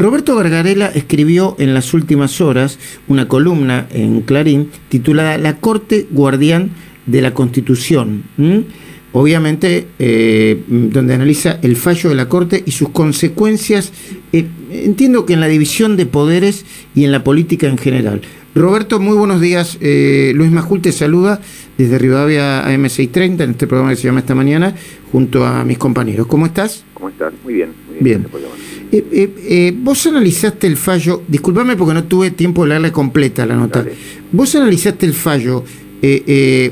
Roberto Gargarela escribió en las últimas horas una columna en Clarín titulada La Corte Guardián de la Constitución. Obviamente, eh, donde analiza el fallo de la Corte y sus consecuencias, eh, entiendo que en la división de poderes y en la política en general. Roberto, muy buenos días. Eh, Luis Majul te saluda desde Rivadavia AM630 en este programa que se llama Esta Mañana, junto a mis compañeros. ¿Cómo estás? ¿Cómo estás? Muy bien. Muy bien. Eh, eh, vos analizaste el fallo, discúlpame porque no tuve tiempo de leerle completa la nota. Vos analizaste el fallo,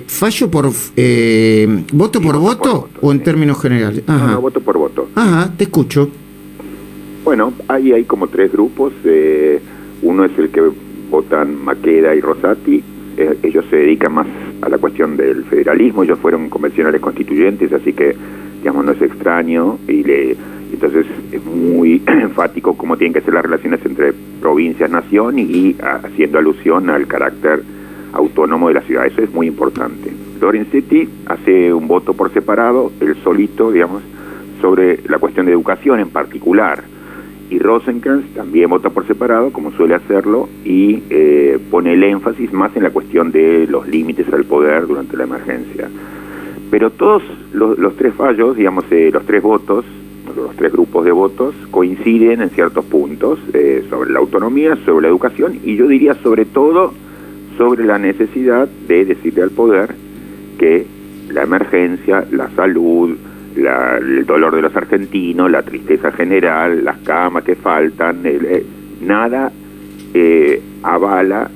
fallo por voto por voto, o en términos generales. Ajá. No, voto por voto. Ajá, te escucho. Bueno, ahí hay como tres grupos. uno es el que votan Maqueda y Rosati, eh, ellos se dedican más a la cuestión del federalismo, ellos fueron convencionales constituyentes, así que, digamos, no es extraño y le entonces es muy enfático cómo tienen que ser las relaciones entre provincias, nación y, haciendo alusión al carácter autónomo de la ciudad. Eso es muy importante. Lorenzetti hace un voto por separado, él solito, digamos, sobre la cuestión de educación en particular y Rosencrantz también vota por separado, como suele hacerlo, y eh, pone el énfasis más en la cuestión de los límites al poder durante la emergencia. Pero todos los, tres fallos, digamos, eh, los tres votos, los tres grupos de votos, coinciden en ciertos puntos eh, sobre la autonomía, sobre la educación, y yo diría sobre todo sobre la necesidad de decirle al poder que la emergencia, la salud, el dolor de los argentinos, la tristeza general, las camas que faltan, eh, nada eh, avala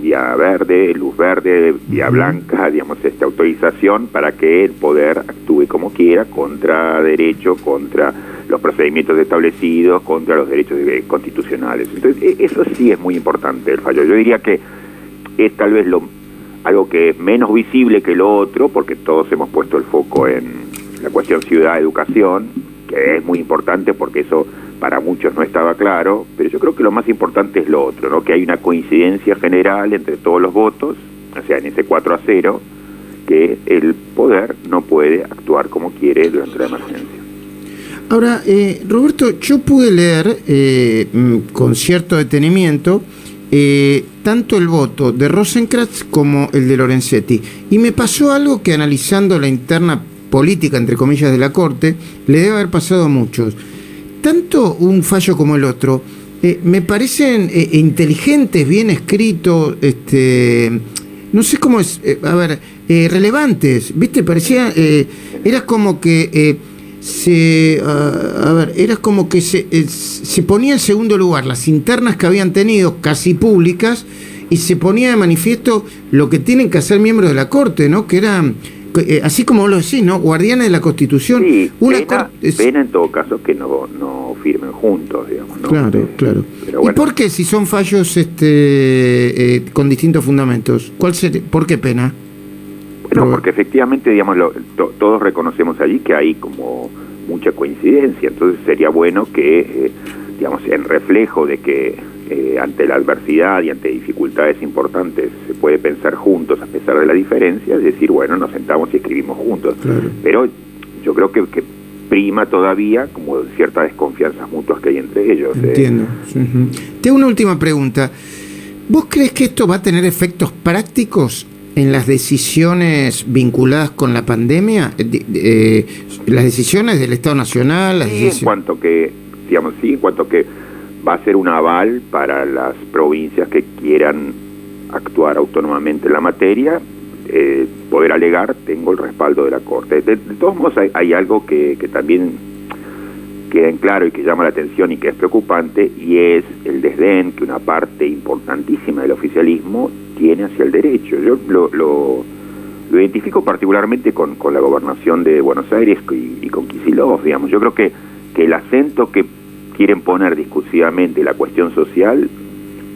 vía verde, luz verde, vía blanca, digamos, esta autorización para que el poder actúe como quiera contra derecho, contra los procedimientos establecidos, contra los derechos constitucionales. Entonces, e, eso sí es muy importante el fallo. Yo diría que es tal vez lo algo que es menos visible que lo otro, porque todos hemos puesto el foco en la cuestión ciudad-educación, que es muy importante porque eso para muchos no estaba claro, pero yo creo que lo más importante es lo otro, ¿no? que hay una coincidencia general entre todos los votos, o sea, en ese 4 a 0, que el poder no puede actuar como quiere durante la emergencia. Ahora, eh, Roberto, yo pude leer eh, mm, con cierto detenimiento eh, tanto el voto de Rosenkrantz como el de Lorenzetti. Y me pasó algo que analizando la interna política, entre comillas, de la Corte, le debe haber pasado a muchos. Tanto un fallo como el otro eh, me parecen eh, inteligentes, bien escritos, este, no sé cómo es, a ver, relevantes, ¿viste? Parecía, era como que se, a ver, era como que se, eh, se ponía en segundo lugar las internas que habían tenido, casi públicas, y se ponía de manifiesto lo que tienen que hacer miembros de la Corte, ¿no? Que eran, eh, así como vos lo decís, ¿no? Guardianes de la Constitución. Sí, Una pena, pena, en todo caso que no, no firmen juntos, digamos, ¿no? Claro, claro. ¿Y por qué si son fallos este, eh, con distintos fundamentos? ¿Cuál sería, ¿Por qué pena? No, porque efectivamente, digamos, todos reconocemos allí que hay como mucha coincidencia, entonces sería bueno que, eh, digamos, en reflejo de que eh, ante la adversidad y ante dificultades importantes se puede pensar juntos a pesar de la diferencia, es decir, bueno, nos sentamos y escribimos juntos. Pero yo creo que, prima todavía como ciertas desconfianzas mutuas que hay entre ellos. ¿eh? Entiendo. Tengo una última pregunta. ¿Vos crees que esto va a tener efectos prácticos en las decisiones vinculadas con la pandemia, eh, eh, las decisiones del Estado Nacional, sí, en cuanto que, digamos, sí, en cuanto que va a ser un aval para las provincias que quieran actuar autónomamente en la materia, eh, poder alegar, tengo el respaldo de la Corte. De, todos modos, hay, algo que, también queda en claro y que llama la atención y que es preocupante, y es el desdén que una parte importantísima del oficialismo tiene hacia el derecho. Yo lo, lo, identifico particularmente con, con, la gobernación de Buenos Aires y, con Kicillof, digamos. Yo creo que, que el acento que quieren poner discursivamente la cuestión social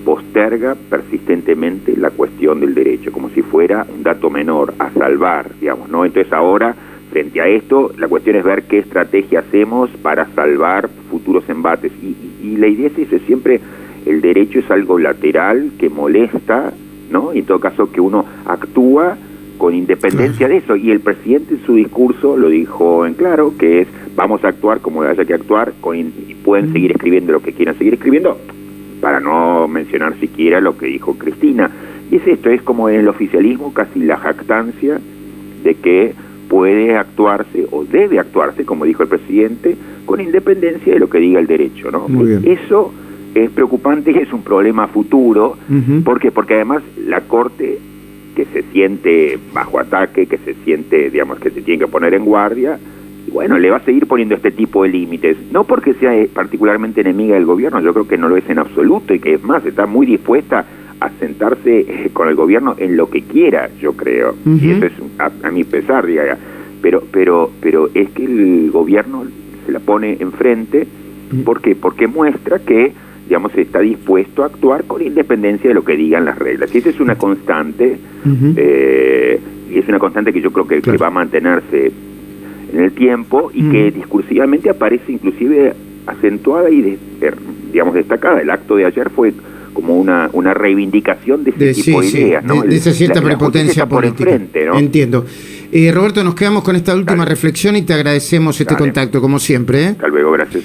posterga persistentemente la cuestión del derecho, como si fuera un dato menor a salvar, digamos, ¿no? Entonces ahora, frente a esto, la cuestión es ver qué estrategia hacemos para salvar futuros embates. Y, y la idea es eso, siempre el derecho es algo lateral que molesta ¿no? Y en todo caso que uno actúa con independencia de eso. Y el presidente en su discurso lo dijo en claro, que es vamos a actuar como haya que actuar, con pueden seguir escribiendo lo que quieran seguir escribiendo, para no mencionar siquiera lo que dijo Cristina. Y es esto, es como en el oficialismo casi la jactancia de que puede actuarse o debe actuarse, como dijo el presidente, con independencia de lo que diga el derecho. ¿no? Eso es preocupante y es un problema futuro. ¿Por qué? Porque además la Corte que se siente bajo ataque, que se siente, digamos, que se tiene que poner en guardia, y bueno, le va a seguir poniendo este tipo de límites, no porque sea particularmente enemiga del gobierno, yo creo que no lo es en absoluto. Y que es más, está muy dispuesta a sentarse eh, con el gobierno en lo que quiera, yo creo, y eso es a, mi pesar, diga, pero, pero, pero es que el gobierno se la pone enfrente, ¿por qué? Porque muestra que digamos, está dispuesto a actuar con independencia de lo que digan las reglas. Y esa es una constante, eh, y es una constante que yo creo que, va a mantenerse en el tiempo y que discursivamente aparece inclusive acentuada y, digamos, destacada. El acto de ayer fue como una, una reivindicación de ese tipo de ideas, ¿no? De, esa cierta prepotencia política. Entiendo. Eh, Roberto, nos quedamos con esta última reflexión y te agradecemos este contacto, como siempre. ¿eh? Hasta luego, gracias.